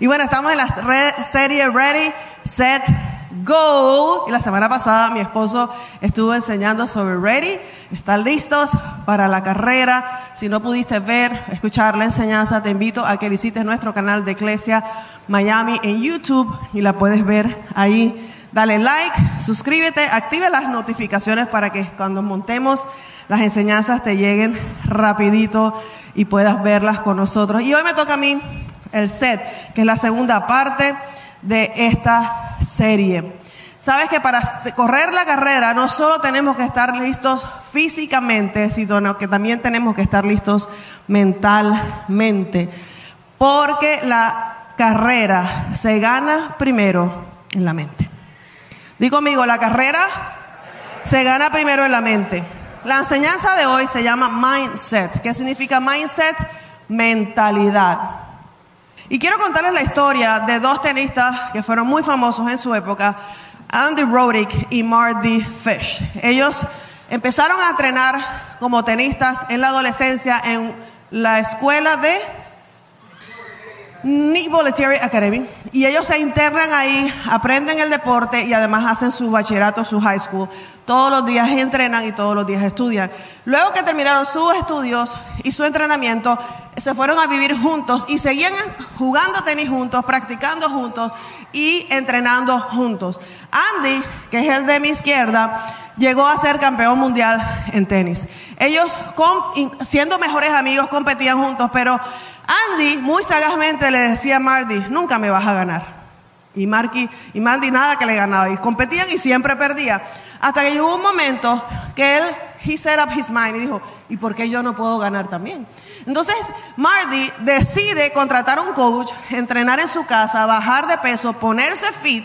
Y bueno, estamos en la serie Ready, Set, Go. Y la semana pasada mi esposo estuvo enseñando sobre Ready. ¿Están listos para la carrera? Si no pudiste ver, escuchar la enseñanza, te invito a que visites nuestro canal de Iglesia Miami en YouTube y la puedes ver ahí. Dale like, suscríbete, active las notificaciones para que cuando montemos las enseñanzas te lleguen rapidito y puedas verlas con nosotros. Y hoy me toca a mí el set, que es la segunda parte de esta serie. Sabes que para correr la carrera no solo tenemos que estar listos físicamente, sino que también tenemos que estar listos mentalmente. Porque la carrera se gana primero en la mente. Digo conmigo, la carrera se gana primero en la mente. La enseñanza de hoy se llama mindset. ¿Qué significa mindset? Mentalidad. Y quiero contarles la historia de dos tenistas que fueron muy famosos en su época, Andy Roddick y Marty Fish. Ellos empezaron a entrenar como tenistas en la adolescencia en la escuela de Nick Volunteer Academy. Y ellos se internan ahí, aprenden el deporte y además hacen su bachillerato, su high school. Todos los días entrenan y todos los días estudian. Luego que terminaron sus estudios y su entrenamiento, se fueron a vivir juntos y seguían jugando tenis juntos, practicando juntos y entrenando juntos. Andy, que es el de mi izquierda, llegó a ser campeón mundial en tenis. Ellos, siendo mejores amigos, competían juntos, pero Andy muy sagazmente le decía a Marty, nunca me vas a ganar. Y, Marky, y Mandy nada que le ganaba. Y competían y siempre perdía. Hasta que llegó un momento que él, he set up his mind y dijo, ¿y por qué yo no puedo ganar también? Entonces, Marty decide contratar un coach, entrenar en su casa, bajar de peso, ponerse fit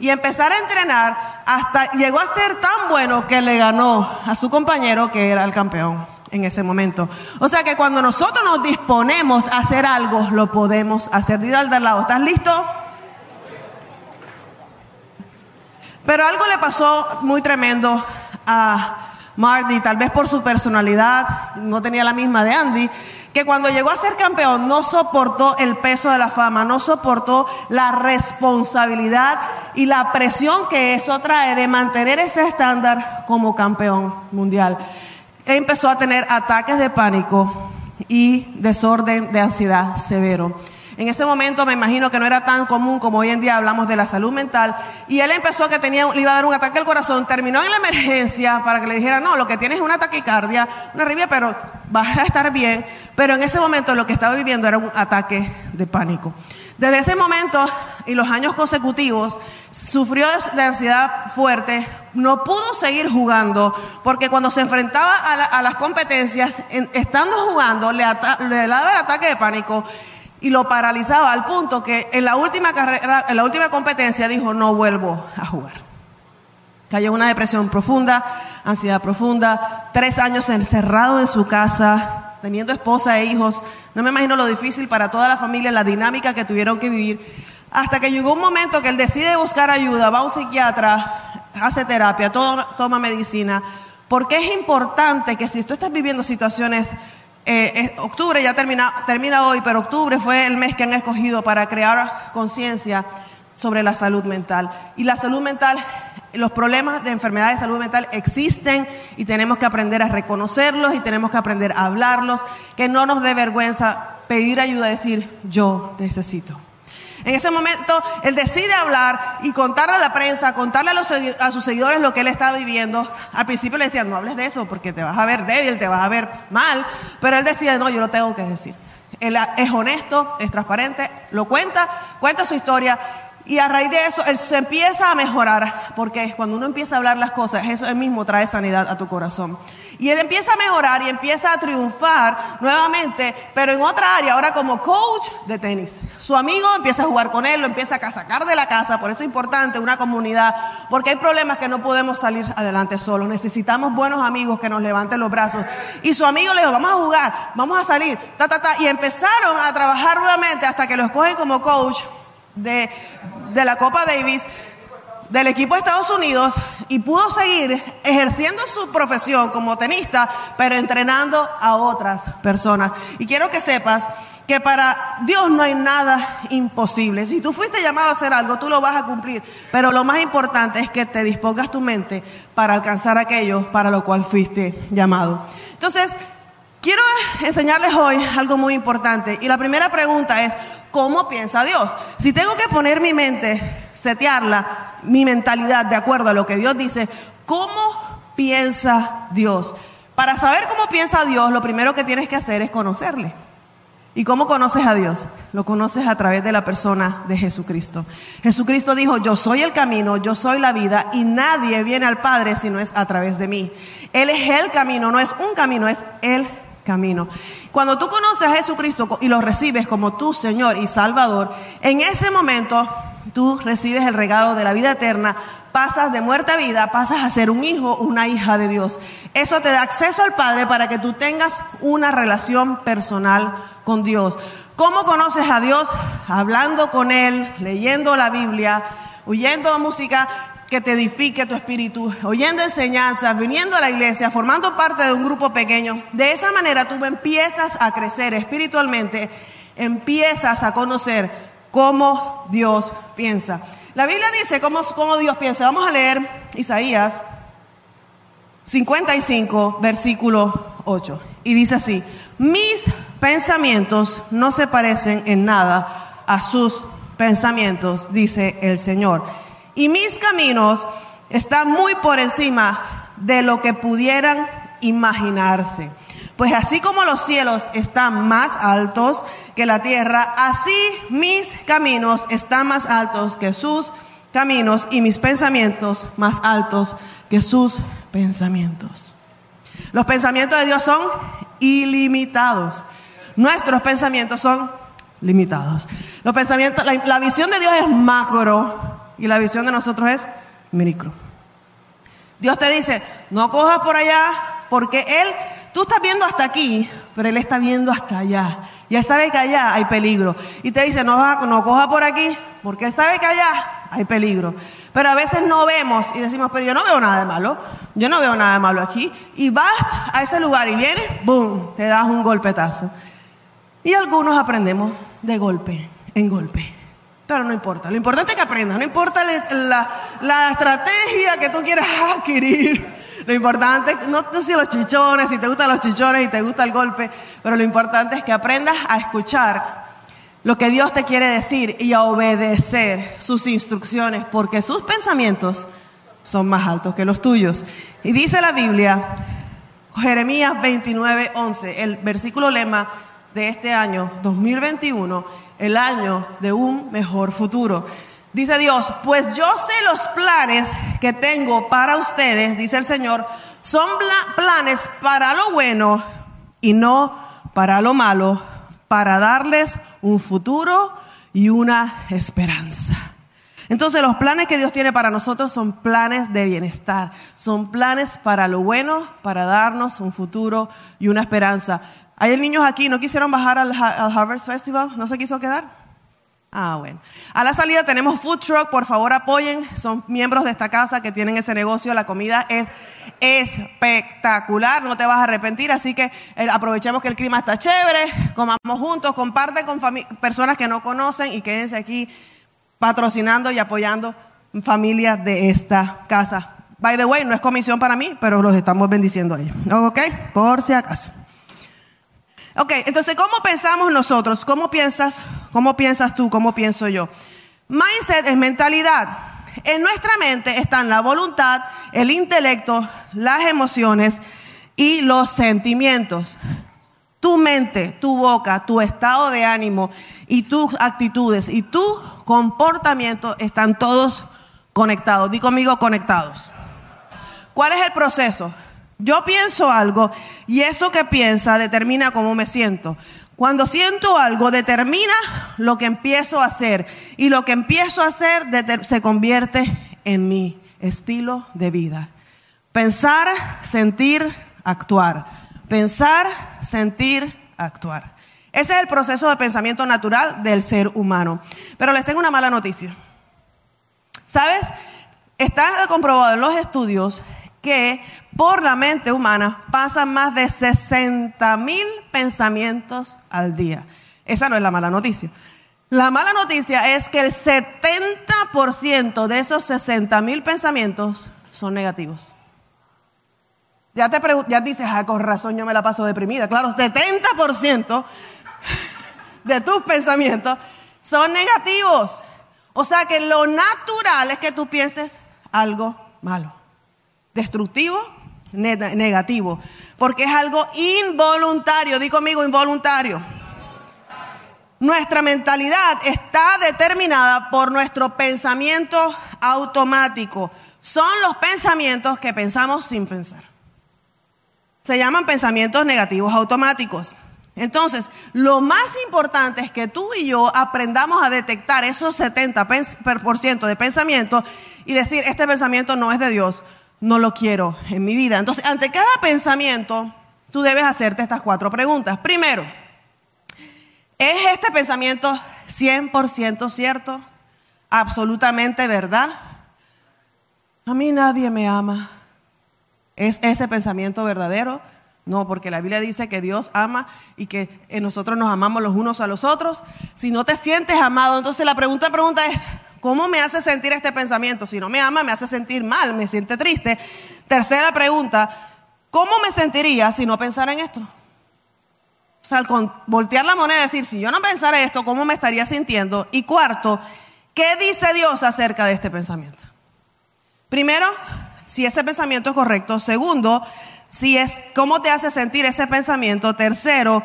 y empezar a entrenar hasta llegó a ser tan bueno que le ganó a su compañero que era el campeón en ese momento. O sea que cuando nosotros nos disponemos a hacer algo, lo podemos hacer. Dile al de lado, ¿estás listo? Pero algo le pasó muy tremendo a Marty, tal vez por su personalidad, no tenía la misma de Andy, que cuando llegó a ser campeón no soportó el peso de la fama, no soportó la responsabilidad y la presión que eso trae de mantener ese estándar como campeón mundial empezó a tener ataques de pánico y desorden de ansiedad severo. En ese momento me imagino que no era tan común como hoy en día hablamos de la salud mental. Y él empezó que tenía, le iba a dar un ataque al corazón, terminó en la emergencia para que le dijera, no, lo que tiene es una taquicardia, una arritmia, pero vas a estar bien. Pero en ese momento lo que estaba viviendo era un ataque de pánico. Desde ese momento y los años consecutivos, sufrió de ansiedad fuerte, no pudo seguir jugando, porque cuando se enfrentaba a, las competencias, estando jugando, le, le daba el ataque de pánico y lo paralizaba al punto que en la última carrera, en la última competencia dijo, no vuelvo a jugar. Cayó en una depresión profunda, ansiedad profunda, tres años encerrado en su casa, teniendo esposa e hijos. No me imagino lo difícil para toda la familia, la dinámica que tuvieron que vivir. Hasta que llegó un momento que él decide buscar ayuda, va a un psiquiatra, hace terapia, toma, toma medicina. Porque es importante que si tú estás viviendo situaciones eh, octubre ya termina, termina hoy, pero octubre fue el mes que han escogido para crear conciencia sobre la salud mental. Y la salud mental, los problemas de enfermedad de salud mental existen y tenemos que aprender a reconocerlos y tenemos que aprender a hablarlos, que no nos dé vergüenza pedir ayuda, decir yo necesito. En ese momento él decide hablar y contarle a la prensa, contarle a, sus seguidores lo que él estaba viviendo. Al principio le decían, no hables de eso porque te vas a ver débil, te vas a ver mal. Pero él decía, no, yo lo tengo que decir. Él es honesto, es transparente, lo cuenta, cuenta su historia y a raíz de eso, él se empieza a mejorar, porque cuando uno empieza a hablar las cosas, eso mismo trae sanidad a tu corazón. Y él empieza a mejorar y empieza a triunfar nuevamente, pero en otra área, ahora como coach de tenis. Su amigo empieza a jugar con él, lo empieza a sacar de la casa, por eso es importante una comunidad, porque hay problemas que no podemos salir adelante solos. Necesitamos buenos amigos que nos levanten los brazos. Y su amigo le dijo, vamos a jugar, vamos a salir, ta, ta, ta. Y empezaron a trabajar nuevamente hasta que lo escogen como coach de, la Copa Davis del equipo de Estados Unidos y pudo seguir ejerciendo su profesión como tenista, pero entrenando a otras personas. Y quiero que sepas que para Dios no hay nada imposible. Si tú fuiste llamado a hacer algo, tú lo vas a cumplir. Pero lo más importante es que te dispongas tu mente para alcanzar aquello para lo cual fuiste llamado. Entonces, quiero enseñarles hoy algo muy importante. Y la primera pregunta es, ¿cómo piensa Dios? Si tengo que poner mi mente, setearla, mi mentalidad de acuerdo a lo que Dios dice, ¿cómo piensa Dios? Para saber cómo piensa Dios, lo primero que tienes que hacer es conocerle. ¿Y cómo conoces a Dios? Lo conoces a través de la persona de Jesucristo. Jesucristo dijo, yo soy el camino, yo soy la vida y nadie viene al Padre si no es a través de mí. Él es el camino, no es un camino, es el camino. Cuando tú conoces a Jesucristo y lo recibes como tu Señor y Salvador, en ese momento tú recibes el regalo de la vida eterna, pasas de muerte a vida, pasas a ser un hijo, una hija de Dios. Eso te da acceso al Padre para que tú tengas una relación personal con Dios. ¿Cómo conoces a Dios? Hablando con Él, leyendo la Biblia, oyendo música que te edifique tu espíritu, oyendo enseñanzas, viniendo a la iglesia, formando parte de un grupo pequeño. De esa manera tú empiezas a crecer espiritualmente, empiezas a conocer cómo Dios piensa. La Biblia dice cómo, Dios piensa. Vamos a leer Isaías 55, versículo 8. Y dice así, mis pensamientos no se parecen en nada a sus pensamientos, dice el Señor. Y mis caminos están muy por encima de lo que pudieran imaginarse. Pues así como los cielos están más altos que la tierra, así mis caminos están más altos que sus caminos y mis pensamientos más altos que sus pensamientos. Los pensamientos de Dios son ilimitados. Nuestros pensamientos son limitados. Los pensamientos, la, visión de Dios es macro y la visión de nosotros es micro. Dios te dice, no cojas por allá porque Él Tú estás viendo hasta aquí, pero Él está viendo hasta allá. Y Él sabe que allá hay peligro. Y te dice, no, no coja por aquí, porque Él sabe que allá hay peligro. Pero a veces no vemos y decimos, pero yo no veo nada de malo. Yo no veo nada de malo aquí. Y vas a ese lugar y vienes, ¡boom! Te das un golpetazo. Y algunos aprendemos de golpe en golpe. Pero no importa. Lo importante es que aprendas. No importa la, la estrategia que tú quieras adquirir. Lo importante, no si los chichones, si te gustan los chichones y te gusta el golpe, pero lo importante es que aprendas a escuchar lo que Dios te quiere decir y a obedecer sus instrucciones, porque sus pensamientos son más altos que los tuyos. Y dice la Biblia, Jeremías 29, 11, el versículo lema de este año 2021, el año de un mejor futuro. Dice Dios, pues yo sé los planes que tengo para ustedes, dice el Señor, son planes para lo bueno y no para lo malo, para darles un futuro y una esperanza. Entonces los planes que Dios tiene para nosotros son planes de bienestar, son planes para lo bueno, para darnos un futuro y una esperanza. Hay niños aquí, ¿no quisieron bajar al, al Harvard Festival? ¿No se quiso quedar? Ah, bueno. A la salida tenemos food truck, por favor apoyen, son miembros de esta casa que tienen ese negocio, la comida es espectacular, no te vas a arrepentir, así que eh, aprovechemos que el clima está chévere, comamos juntos, comparte con personas que no conocen y quédense aquí patrocinando y apoyando familias de esta casa. By the way, no es comisión para mí, pero los estamos bendiciendo a ellos. ¿Ok? Por si acaso. Ok, entonces, ¿cómo pensamos nosotros? ¿Cómo piensas? ¿Cómo piensas tú? ¿Cómo pienso yo? Mindset es mentalidad. En nuestra mente están la voluntad, el intelecto, las emociones y los sentimientos. Tu mente, tu boca, tu estado de ánimo y tus actitudes y tu comportamiento están todos conectados. Di conmigo conectados. ¿Cuál es el proceso? Yo pienso algo y eso que piensa determina cómo me siento. Cuando siento algo determina lo que empiezo a hacer y lo que empiezo a hacer se convierte en mi estilo de vida. Pensar, sentir, actuar. Pensar, sentir, actuar. Ese es el proceso de pensamiento natural del ser humano. Pero les tengo una mala noticia. ¿Sabes? Está comprobado en los estudios que por la mente humana pasan más de 60 mil pensamientos al día. Esa no es la mala noticia. La mala noticia es que el 70% de esos 60 mil pensamientos son negativos. Ya te ya dices, ah, con razón yo me la paso deprimida. Claro, 70% de tus pensamientos son negativos. O sea que lo natural es que tú pienses algo malo, destructivo, negativo, porque es algo involuntario. Di conmigo, involuntario. Nuestra mentalidad está determinada por nuestro pensamiento automático. Son los pensamientos que pensamos sin pensar. Se llaman pensamientos negativos automáticos. Entonces, lo más importante es que tú y yo aprendamos a detectar esos 70% de pensamiento y decir, este pensamiento no es de Dios, no lo quiero en mi vida. Entonces, ante cada pensamiento, tú debes hacerte estas cuatro preguntas. Primero, ¿es este pensamiento 100% cierto? ¿Absolutamente verdad? A mí nadie me ama. ¿Es ese pensamiento verdadero? No, porque la Biblia dice que Dios ama y que nosotros nos amamos los unos a los otros. Si no te sientes amado, entonces la pregunta, pregunta es, ¿cómo me hace sentir este pensamiento? Si no me ama, me hace sentir mal, me siente triste. Tercera pregunta, ¿cómo me sentiría si no pensara en esto? O sea, al voltear la moneda y decir, si yo no pensara esto, ¿cómo me estaría sintiendo? Y cuarto, ¿qué dice Dios acerca de este pensamiento? Primero, si ese pensamiento es correcto. Segundo, si es cómo te hace sentir ese pensamiento. Tercero,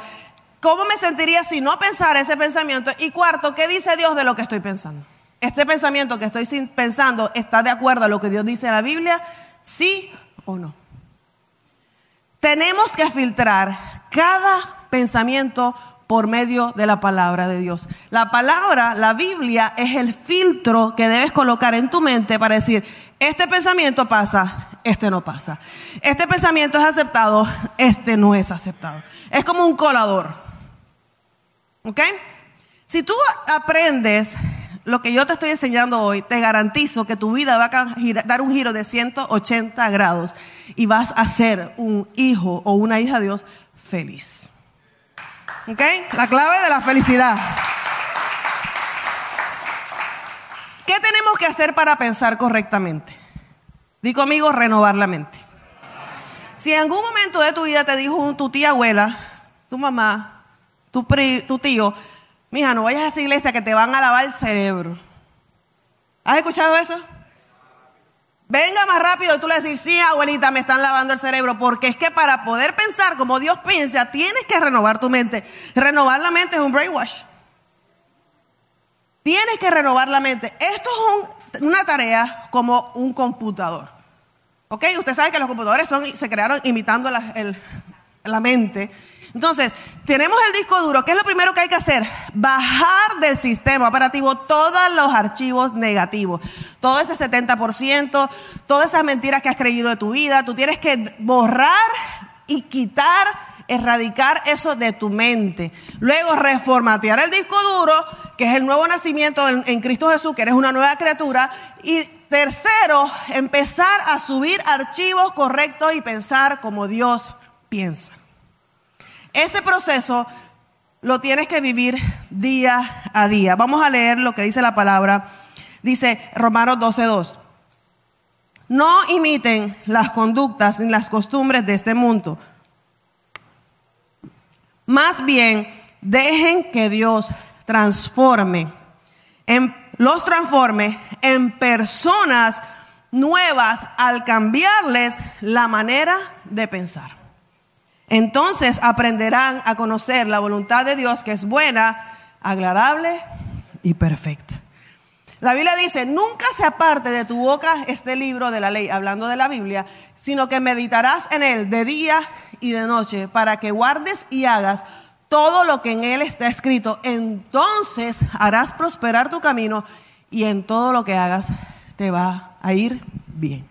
cómo me sentiría si no pensara ese pensamiento. Y cuarto, ¿qué dice Dios de lo que estoy pensando? ¿Este pensamiento que estoy pensando está de acuerdo a lo que Dios dice en la Biblia? ¿Sí o no? Tenemos que filtrar cada pensamiento por medio de la palabra de Dios. La palabra, la Biblia, es el filtro que debes colocar en tu mente para decir, este pensamiento pasa, este no pasa. Este pensamiento es aceptado, este no es aceptado. Es como un colador. ¿Ok? Si tú aprendes lo que yo te estoy enseñando hoy, te garantizo que tu vida va a dar un giro de 180 grados y vas a ser un hijo o una hija de Dios feliz. ¿Ok? La clave de la felicidad. ¿Qué tenemos que hacer para pensar correctamente? Di conmigo, renovar la mente. Si en algún momento de tu vida te dijo tu tía abuela, tu mamá, tu, tu tío, mija, no vayas a esa iglesia que te van a lavar el cerebro. ¿Has escuchado eso? Venga más rápido y tú le decís, sí, abuelita, me están lavando el cerebro, porque es que para poder pensar como Dios piensa, tienes que renovar tu mente. Renovar la mente es un brainwash. Tienes que renovar la mente. Esto es una tarea como un computador. ¿Ok? Usted sabe que los computadores son, se crearon imitando la, la mente. Entonces, tenemos el disco duro. ¿Qué es lo primero que hay que hacer? Bajar del sistema operativo todos los archivos negativos. Todo ese 70%, todas esas mentiras que has creído de tu vida. Tú tienes que borrar y quitar, erradicar eso de tu mente. Luego, reformatear el disco duro, que es el nuevo nacimiento en, en Cristo Jesús, que eres una nueva criatura. Y Tercero, empezar a subir archivos correctos y pensar como Dios piensa. Ese proceso lo tienes que vivir día a día. Vamos a leer lo que dice la palabra. Dice Romanos 12:2. No imiten las conductas ni las costumbres de este mundo. Más bien, dejen que Dios transforme en los transforme en personas nuevas al cambiarles la manera de pensar. Entonces aprenderán a conocer la voluntad de Dios que es buena, agradable y perfecta. La Biblia dice, nunca se aparte de tu boca este libro de la ley, hablando de la Biblia, sino que meditarás en él de día y de noche para que guardes y hagas todo lo que en él está escrito, entonces harás prosperar tu camino y en todo lo que hagas te va a ir bien.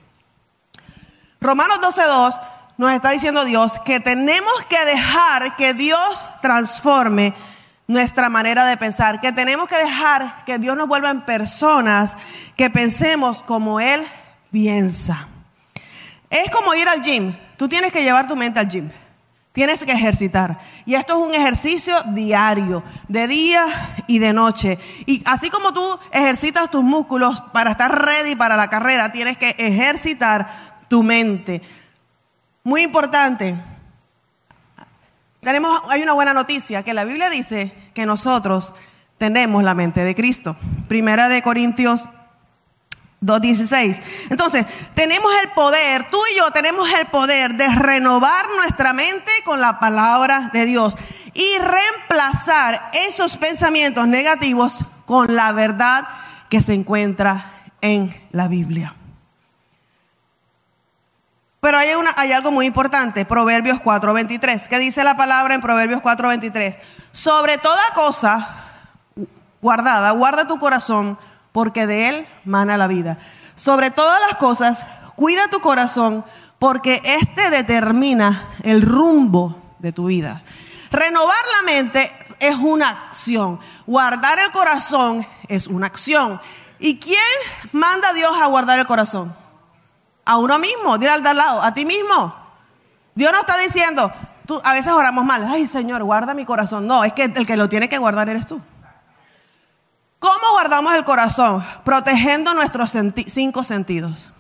Romanos 12.2 nos está diciendo Dios que tenemos que dejar que Dios transforme nuestra manera de pensar, que tenemos que dejar que Dios nos vuelva en personas que pensemos como Él piensa. Es como ir al gym. Tú tienes que llevar tu mente al gym. Tienes que ejercitar. Y esto es un ejercicio diario, de día y de noche. Y así como tú ejercitas tus músculos para estar ready para la carrera, tienes que ejercitar tu mente. Muy importante. Tenemos, hay una buena noticia, que la Biblia dice que nosotros tenemos la mente de Cristo. Primera de Corintios 2.16. Entonces, tenemos el poder, tú y yo tenemos el poder de renovar nuestra mente con la palabra de Dios y reemplazar esos pensamientos negativos con la verdad que se encuentra en la Biblia. Pero hay, una, hay algo muy importante, Proverbios 4.23. ¿Qué dice la palabra en Proverbios 4.23? Sobre toda cosa guardada, guarda tu corazón porque de él mana la vida. Sobre todas las cosas, cuida tu corazón, porque éste determina el rumbo de tu vida. Renovar la mente es una acción. Guardar el corazón es una acción. ¿Y quién manda a Dios a guardar el corazón? A uno mismo, dile al de al lado, a ti mismo. Dios no está diciendo, tú, a veces oramos mal, ay Señor, guarda mi corazón. No, es que el que lo tiene que guardar eres tú. ¿Cómo guardamos el corazón? Protegiendo nuestros cinco sentidos.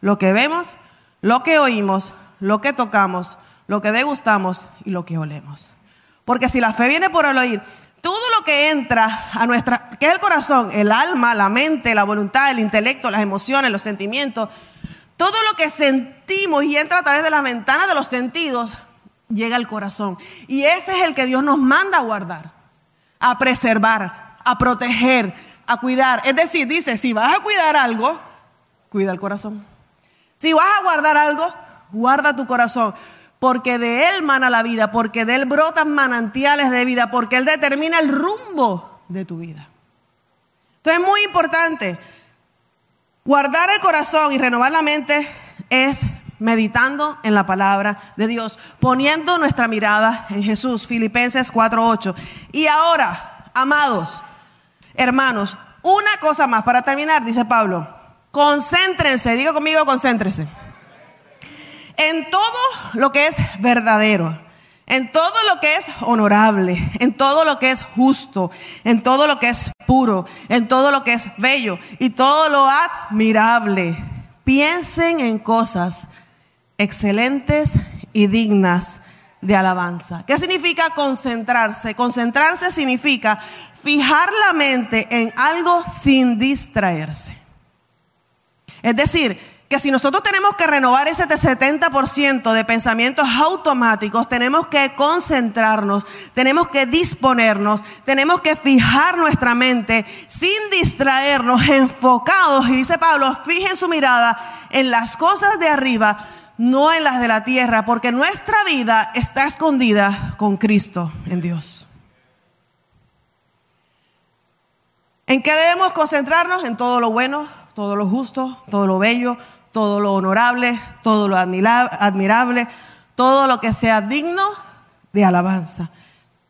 Lo que vemos, lo que oímos, lo que tocamos, lo que degustamos y lo que olemos. Porque si la fe viene por el oír, todo lo que entra a nuestra, ¿qué es el corazón? El alma, la mente, la voluntad, el intelecto, las emociones, los sentimientos, todo lo que sentimos y entra a través de las ventanas de los sentidos, llega al corazón. Y ese es el que Dios nos manda a guardar, a preservar, a proteger, a cuidar. Es decir, dice, si vas a cuidar algo, cuida el corazón. Si vas a guardar algo, guarda tu corazón. Porque de él mana la vida, porque de él brotan manantiales de vida, porque él determina el rumbo de tu vida. Entonces es muy importante. Guardar el corazón y renovar la mente es meditando en la palabra de Dios, poniendo nuestra mirada en Jesús, Filipenses 4:8. Y ahora, amados, Hermanos, una cosa más para terminar, dice Pablo. Concéntrense, diga conmigo, concéntrense. En todo lo que es verdadero, en todo lo que es honorable, en todo lo que es justo, en todo lo que es puro, en todo lo que es bello y todo lo admirable. Piensen en cosas excelentes y dignas de alabanza. ¿Qué significa concentrarse? Concentrarse significa fijar la mente en algo sin distraerse. Es decir, que si nosotros tenemos que renovar ese 70% de pensamientos automáticos, tenemos que concentrarnos, tenemos que disponernos, tenemos que fijar nuestra mente sin distraernos, enfocados. Y dice Pablo, fijen su mirada en las cosas de arriba, no en las de la tierra, porque nuestra vida está escondida con Cristo en Dios. ¿En qué debemos concentrarnos? En todo lo bueno, todo lo justo, todo lo bello, todo lo honorable, todo lo admirable, todo lo que sea digno de alabanza.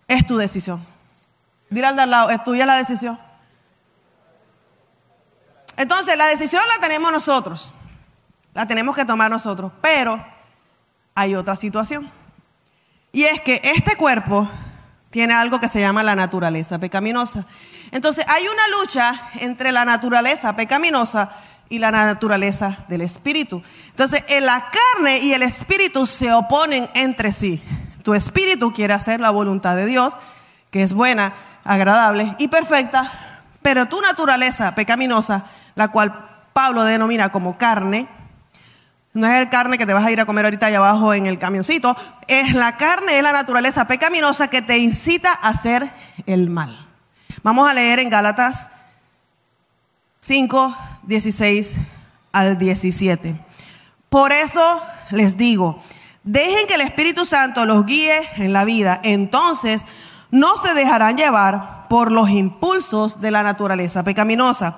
Es tu decisión. Dile al de al lado, es tuya la decisión. Entonces, la decisión la tenemos nosotros. La tenemos que tomar nosotros. Pero hay otra situación. Y es que este cuerpo tiene algo que se llama la naturaleza pecaminosa. Entonces hay una lucha entre la naturaleza pecaminosa y la naturaleza del espíritu. Entonces en la carne y el espíritu se oponen entre sí. Tu espíritu quiere hacer la voluntad de Dios, que es buena, agradable y perfecta, pero tu naturaleza pecaminosa, la cual Pablo denomina como carne, no es el carne que te vas a ir a comer ahorita allá abajo en el camioncito, es la carne, es la naturaleza pecaminosa que te incita a hacer el mal. Vamos a leer en Gálatas 5, 16 al 17. Por eso les digo, dejen que el Espíritu Santo los guíe en la vida. Entonces no se dejarán llevar por los impulsos de la naturaleza pecaminosa.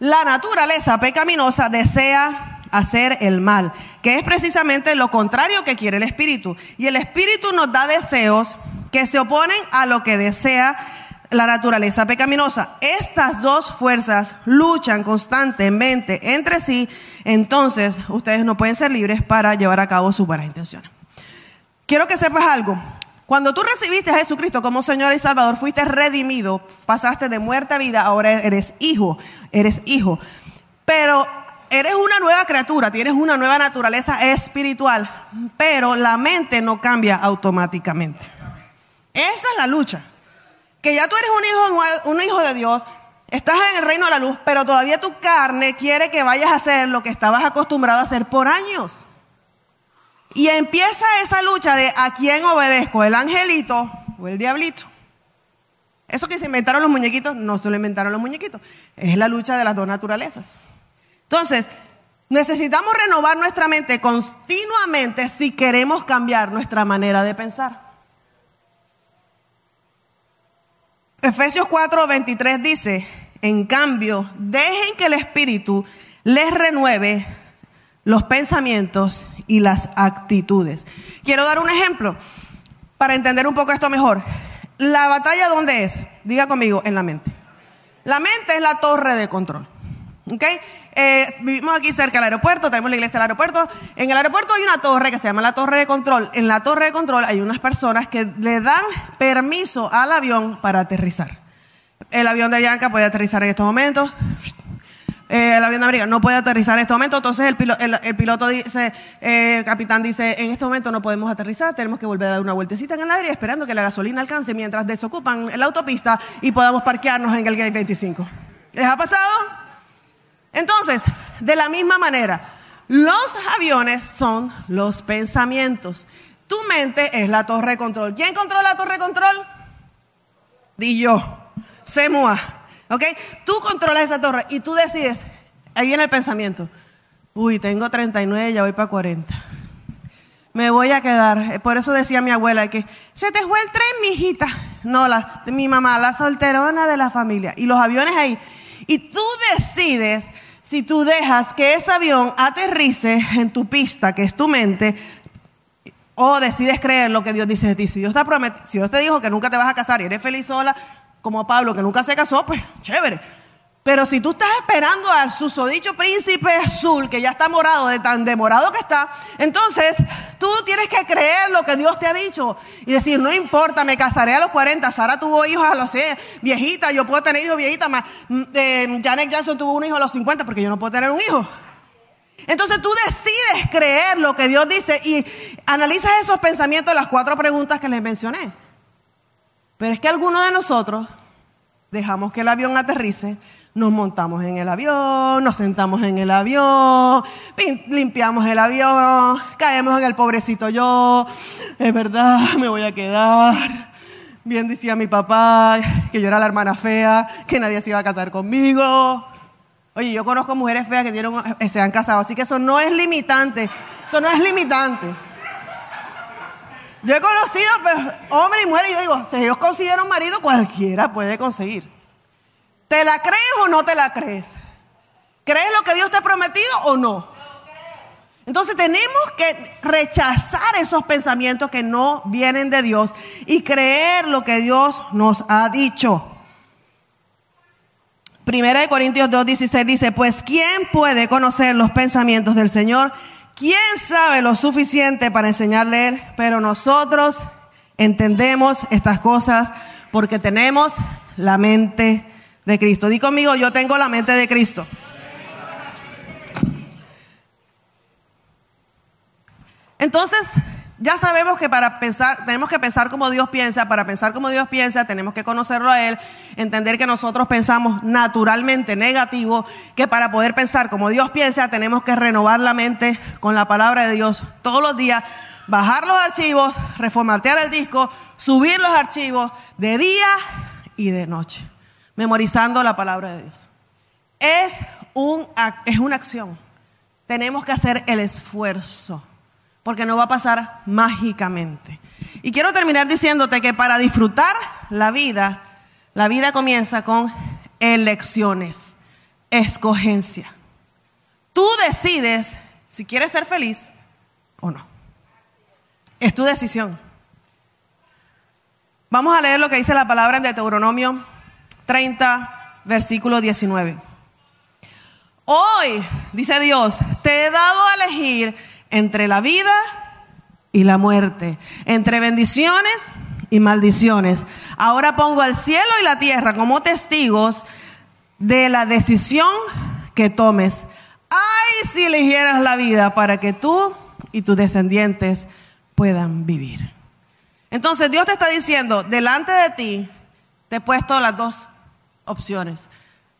La naturaleza pecaminosa desea hacer el mal, que es precisamente lo contrario que quiere el Espíritu. Y el Espíritu nos da deseos que se oponen a lo que desea la naturaleza pecaminosa. Estas dos fuerzas luchan constantemente entre sí, entonces ustedes no pueden ser libres para llevar a cabo sus buenas intenciones. quiero que sepas algo. Cuando tú recibiste a Jesucristo como Señor y Salvador, fuiste redimido, pasaste de muerte a vida, ahora eres hijo, eres hijo. Pero eres una nueva criatura, tienes una nueva naturaleza espiritual, pero la mente no cambia automáticamente. Esa es la lucha. Que ya tú eres un hijo, un hijo de Dios, estás en el reino de la luz, pero todavía tu carne quiere que vayas a hacer lo que estabas acostumbrado a hacer por años. Y empieza esa lucha de a quién obedezco, el angelito o el diablito. Eso que se inventaron los muñequitos, no se lo inventaron los muñequitos. Es la lucha de las dos naturalezas. Entonces, necesitamos renovar nuestra mente continuamente si queremos cambiar nuestra manera de pensar. Efesios 4, 23 dice, en cambio, dejen que el Espíritu les renueve los pensamientos y las actitudes. Quiero dar un ejemplo para entender un poco esto mejor. La batalla, ¿dónde es? Diga conmigo, en la mente. La mente es la torre de control. ¿Ok? Eh, vivimos aquí cerca del aeropuerto, tenemos la iglesia del aeropuerto. En el aeropuerto hay una torre que se llama la torre de control. En la torre de control hay unas personas que le dan permiso al avión para aterrizar. El avión de Bianca puede aterrizar en estos momentos. Eh, el avión de América no puede aterrizar en este momento. Entonces el, piloto dice, el eh, capitán dice, en este momento no podemos aterrizar, tenemos que volver a dar una vueltecita en el aire esperando que la gasolina alcance mientras desocupan la autopista y podamos parquearnos en el gate 25. ¿Les ha pasado? Entonces, de la misma manera, los aviones son los pensamientos. Tu mente es la torre de control. ¿Quién controla la torre de control? Di yo. Semua. ¿Ok? Tú controlas esa torre y tú decides. Ahí viene el pensamiento. Uy, tengo 39, ya voy para 40. Me voy a quedar. Por eso decía mi abuela que se te fue el tren, mi hijita. No, la, mi mamá, la solterona de la familia. Y los aviones ahí. Y tú decides si tú dejas que ese avión aterrice en tu pista, que es tu mente, o decides creer lo que Dios dice de ti. Si Dios te, si Dios te dijo que nunca te vas a casar y eres feliz sola, como Pablo, que nunca se casó, pues chévere. Pero si tú estás esperando al susodicho príncipe azul, que ya está morado, de tan demorado que está, entonces tú tienes que creer lo que Dios te ha dicho y decir, no importa, me casaré a los 40, Sara tuvo hijos a los 100, viejita, yo puedo tener hijos viejita, más, mm, eh, Janet Jackson tuvo un hijo a los 50 porque yo no puedo tener un hijo. Entonces tú decides creer lo que Dios dice y analizas esos pensamientos las cuatro preguntas que les mencioné. Pero es que algunos de nosotros dejamos que el avión aterrice, nos montamos en el avión, nos sentamos en el avión, limpiamos el avión, caemos en el pobrecito yo, es verdad, me voy a quedar. Bien decía mi papá que yo era la hermana fea, que nadie se iba a casar conmigo. Oye, yo conozco mujeres feas que eh, se han casado, así que eso no es limitante. Eso no es limitante. Yo he conocido pues, hombres y mujeres y yo digo, si ellos consideran un marido, cualquiera puede conseguir. ¿Te la crees o no te la crees? ¿Crees lo que Dios te ha prometido o no? Entonces tenemos que rechazar esos pensamientos que no vienen de Dios y creer lo que Dios nos ha dicho. Primera de Corintios 2.16 dice, pues ¿quién puede conocer los pensamientos del Señor? ¿Quién sabe lo suficiente para enseñarle? Pero nosotros entendemos estas cosas porque tenemos la mente de Cristo. Di conmigo, yo tengo la mente de Cristo. Entonces, ya sabemos que para pensar, tenemos que pensar como Dios piensa, para pensar como Dios piensa, tenemos que conocerlo a Él, entender que nosotros pensamos naturalmente negativo, que para poder pensar como Dios piensa, tenemos que renovar la mente con la palabra de Dios todos los días, bajar los archivos, reformatear el disco, subir los archivos de día y de noche, memorizando la palabra de Dios. Es, un, es una acción. Tenemos que hacer el esfuerzo porque no va a pasar mágicamente. Y quiero terminar diciéndote que para disfrutar la vida, la vida comienza con elecciones, escogencia. Tú decides si quieres ser feliz o no. Es tu decisión. Vamos a leer lo que dice la palabra en Deuteronomio 30, versículo 19. Hoy, dice Dios, te he dado a elegir entre la vida y la muerte, entre bendiciones y maldiciones. Ahora pongo al cielo y la tierra como testigos de la decisión que tomes. Ay, si eligieras la vida para que tú y tus descendientes puedan vivir. Entonces Dios te está diciendo, delante de ti te he puesto las dos opciones.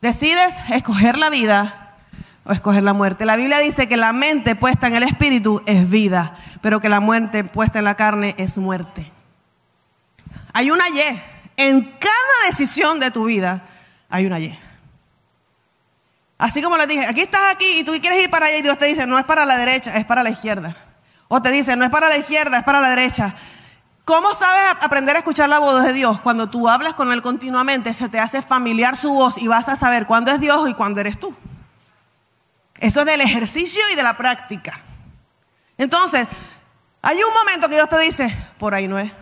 Decides escoger la vida o escoger la muerte. La Biblia dice que la mente puesta en el espíritu es vida, pero que la muerte puesta en la carne es muerte. Hay una Y. En cada decisión de tu vida hay una Y. Así como le dije, aquí estás aquí y tú quieres ir para allá y Dios te dice, no es para la derecha, es para la izquierda. O te dice, no es para la izquierda, es para la derecha. ¿Cómo sabes aprender a escuchar la voz de Dios? Cuando tú hablas con Él continuamente, se te hace familiar su voz y vas a saber cuándo es Dios y cuándo eres tú. Eso es del ejercicio y de la práctica. Entonces, hay un momento que Dios te dice, por ahí no es.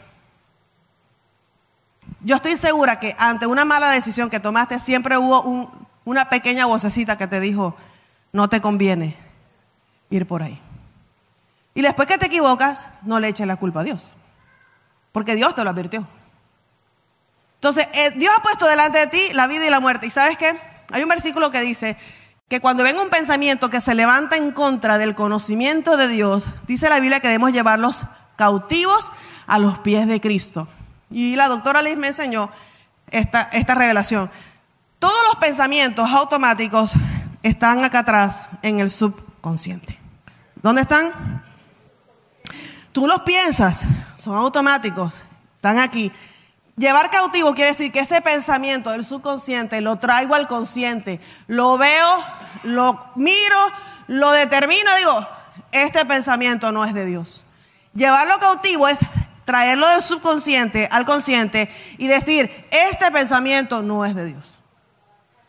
Yo estoy segura que ante una mala decisión que tomaste, siempre hubo una pequeña vocecita que te dijo, no te conviene ir por ahí. Y después que te equivocas, no le eches la culpa a Dios, porque Dios te lo advirtió. Entonces, eh, Dios ha puesto delante de ti la vida y la muerte. ¿Y sabes qué? Hay un versículo que dice que cuando venga un pensamiento que se levanta en contra del conocimiento de Dios, dice la Biblia que debemos llevarlos cautivos a los pies de Cristo. Y la doctora Liz me enseñó esta, esta revelación. Todos los pensamientos automáticos están acá atrás en el subconsciente. ¿Dónde están? Tú los piensas, son automáticos, están aquí. Llevar cautivo quiere decir que ese pensamiento del subconsciente lo traigo al consciente, lo veo, lo miro, lo determino, digo, este pensamiento no es de Dios. Llevarlo cautivo es traerlo del subconsciente al consciente y decir, este pensamiento no es de Dios.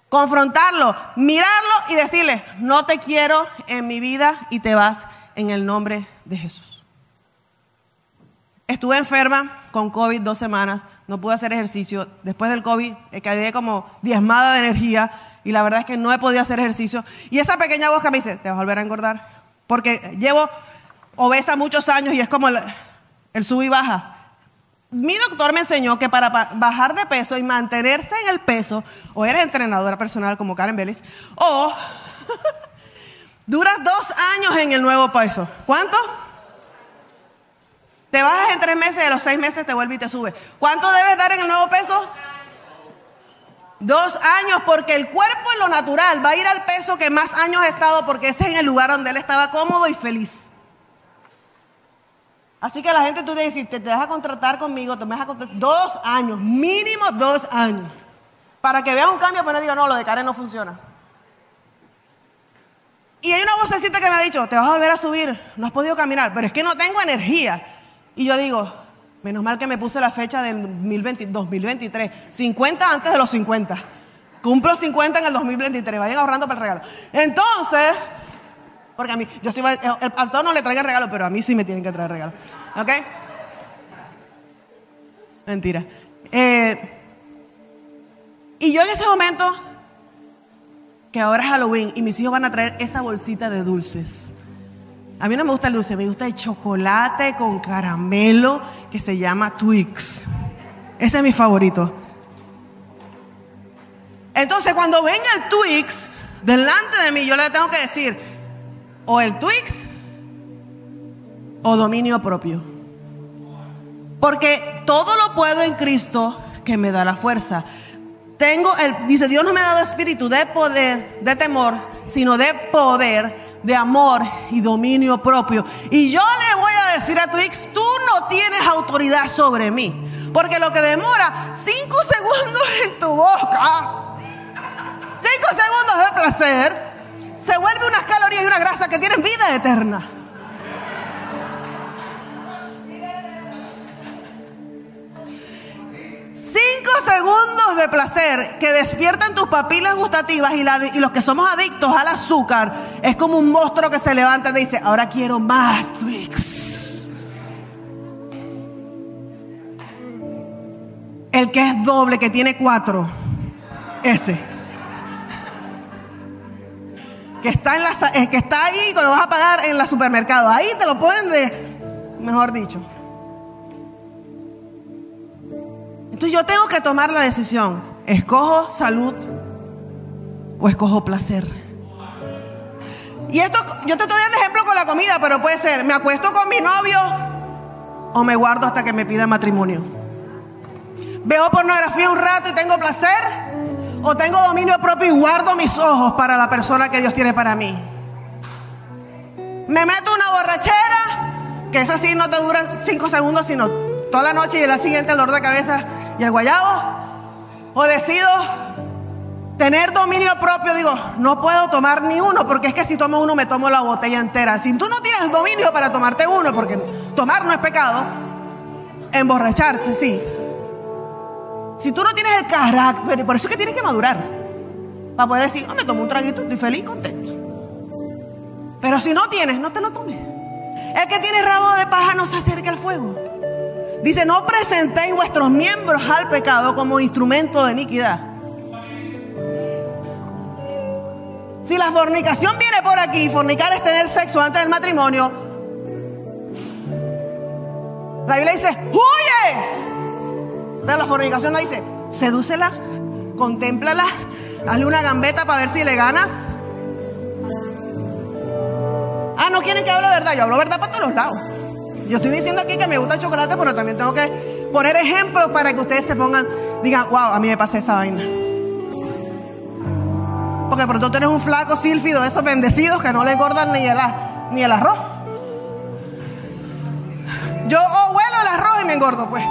Confrontarlo, mirarlo y decirle, no te quiero en mi vida y te vas en el nombre de Jesús. Estuve enferma con COVID dos semanas, no pude hacer ejercicio. Después del COVID eh, quedé como diezmada de energía y la verdad es que no he podido hacer ejercicio. Y esa pequeña voz que me dice, te vas a volver a engordar. Porque llevo obesa muchos años y es como el, el sub y baja. Mi doctor me enseñó que para bajar de peso y mantenerse en el peso, o eres entrenadora personal como Karen Bellis, o duras dos años en el nuevo peso. ¿Cuánto? Te bajas en tres meses a los seis meses te vuelve y te sube. ¿Cuánto debes dar en el nuevo peso? Dos años, porque el cuerpo en lo natural va a ir al peso que más años ha estado, porque ese es el lugar donde él estaba cómodo y feliz. Así que la gente tú te dices, te, vas a contratar conmigo, te vas a contratar dos años, mínimo dos años, para que veas un cambio, pero no diga, no, lo de Karen no funciona. Y hay una vocecita que me ha dicho, te vas a volver a subir, no has podido caminar, pero es que no tengo energía. Y yo digo, menos mal que me puse la fecha del 2023, 50 antes de los 50. Cumplo 50 en el 2023, vayan ahorrando para el regalo. Entonces, porque a mí, yo sí, al todos no le traigan regalo, pero a mí sí me tienen que traer regalo. ¿Ok? Mentira. Eh, y yo en ese momento, que ahora es Halloween, y mis hijos van a traer esa bolsita de dulces. A mí no me gusta el dulce, me gusta el chocolate con caramelo que se llama Twix. Ese es mi favorito. Entonces, cuando venga el Twix delante de mí, yo le tengo que decir, o el Twix o dominio propio. Porque todo lo puedo en Cristo que me da la fuerza. Tengo el, dice, Dios no me ha dado espíritu de poder, de temor, sino de poder, de amor y dominio propio. Y yo le voy a decir a Twix, tú no tienes autoridad sobre mí. Porque lo que demora cinco segundos en tu boca, cinco segundos de placer, se vuelve unas calorías y una grasa que tienen vida eterna. Cinco segundos de placer que despiertan tus papilas gustativas y, los que somos adictos al azúcar es como un monstruo que se levanta y dice, ahora quiero más Twix. El que es doble, que tiene cuatro, ese que está, en la, que está ahí cuando vas a pagar en la supermercado. Ahí te lo pueden de mejor dicho. Entonces yo tengo que tomar la decisión. ¿Escojo salud o escojo placer? Y esto, yo te estoy dando ejemplo con la comida, pero puede ser, me acuesto con mi novio o me guardo hasta que me pida matrimonio. Veo pornografía un rato y tengo placer, o tengo dominio propio y guardo mis ojos para la persona que Dios tiene para mí. Me meto una borrachera, que esa sí no te dura cinco segundos, sino toda la noche y el día siguiente dolor de cabeza y el guayabo. O decido tener dominio propio, digo, no puedo tomar ni uno, porque es que si tomo uno me tomo la botella entera. Si tú no tienes dominio para tomarte uno, porque tomar no es pecado, emborracharse, sí. Si tú no tienes el carácter, por eso es que tienes que madurar, para poder decir, oh, me tomo un traguito, estoy feliz, contento. Pero si no tienes, no te lo tomes. El que tiene rabo de paja no se acerca al fuego. Dice, no presentéis vuestros miembros al pecado como instrumento de iniquidad. Si la fornicación viene por aquí, fornicar es tener sexo antes del matrimonio. La Biblia dice, huye. De la fornicación no dice, sedúcela, contémplala, hazle una gambeta para ver si le ganas. Ah, no quieren que hable verdad. Yo hablo verdad para todos los lados. Yo estoy diciendo aquí que me gusta el chocolate, pero también tengo que poner ejemplos para que ustedes se pongan, digan, wow, a mí me pasa esa vaina. Porque por tú eres un flaco sílfido, esos bendecidos que no le engordan ni el, ni el arroz. Yo oh, huelo el arroz y me engordo, pues.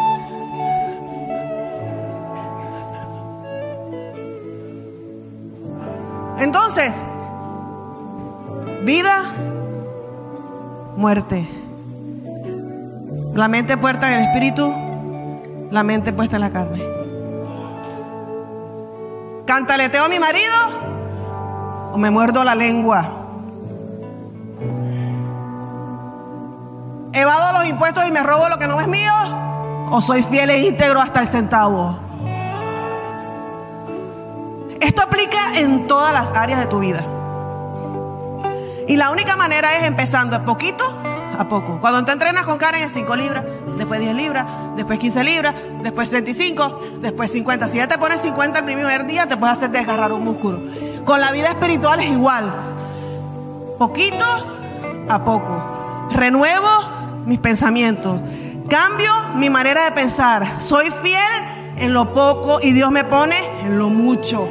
Entonces, vida, muerte. La mente puesta en el espíritu, la mente puesta en la carne. ¿Cantaleteo a mi marido o me muerdo la lengua? ¿Evado los impuestos y me robo lo que no es mío? ¿O soy fiel e íntegro hasta el centavo? Esto aplica en todas las áreas de tu vida. Y la única manera es empezando a poquito a poco. Cuando te entrenas con Karen es 5 libras, después 10 libras, después 15 libras, después 25, después 50. Si ya te pones 50 el primer día, te puedes hacer desgarrar un músculo. Con la vida espiritual es igual. Poquito a poco. Renuevo mis pensamientos. Cambio mi manera de pensar. Soy fiel en lo poco y Dios me pone en lo mucho.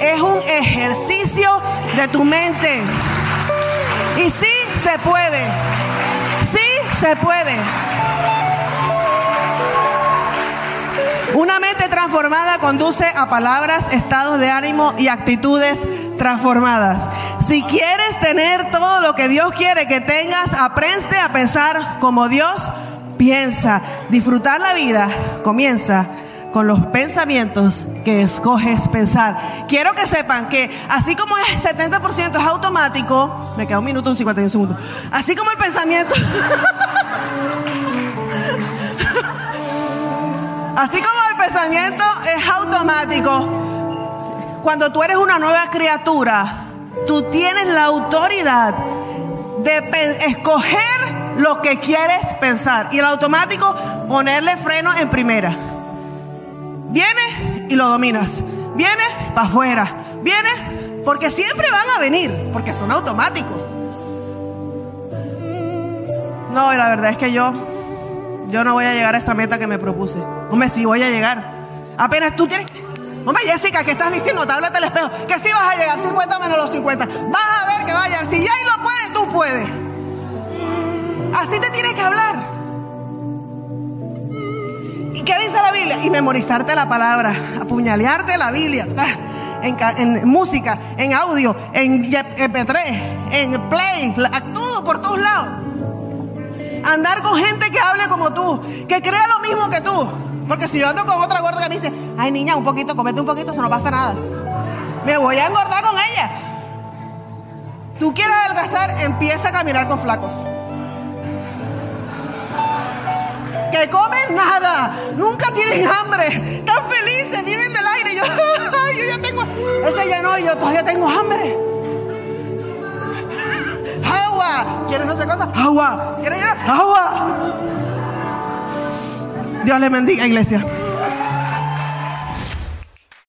Es un ejercicio de tu mente. Y sí se puede. Sí se puede. Una mente transformada conduce a palabras, estados de ánimo y actitudes transformadas. Si quieres tener todo lo que Dios quiere que tengas, aprende a pensar como Dios piensa. Disfrutar la vida comienza con los pensamientos que escoges pensar. Quiero que sepan que así como el 70% es automático, me queda un minuto, un 51 segundos, así como el pensamiento, así como el pensamiento es automático, cuando tú eres una nueva criatura, tú tienes la autoridad de escoger lo que quieres pensar y el automático ponerle freno en primera. Viene y lo dominas. Viene para afuera. Viene porque siempre van a venir, porque son automáticos. No, la verdad es que yo, yo no voy a llegar a esa meta que me propuse. Hombre, sí voy a llegar. Apenas tú tienes. Hombre, Jessica, ¿qué estás diciendo? Táblate el espejo. Que sí vas a llegar, 50 menos los 50. Vas a ver que vaya. Si ya ahí lo puedes, tú puedes. Así te tienes que hablar. ¿Y qué dice la Biblia? Y memorizarte la palabra, apuñalearte la Biblia. En, música, en audio, en MP3, en play, todo por todos lados. Andar con gente que hable como tú, que crea lo mismo que tú. Porque si yo ando con otra gorda que me dice, ay niña, un poquito, comete un poquito, eso no pasa nada. Me voy a engordar con ella. Tú quieres adelgazar, empieza a caminar con flacos. Que comen nada, nunca tienen hambre, están felices, viven del aire. Yo, yo ya tengo, ese ya no, yo todavía tengo hambre. Agua, ¿Quieres no sé cosa? Agua. ¿Quieres ir? Agua. Dios le bendiga, iglesia.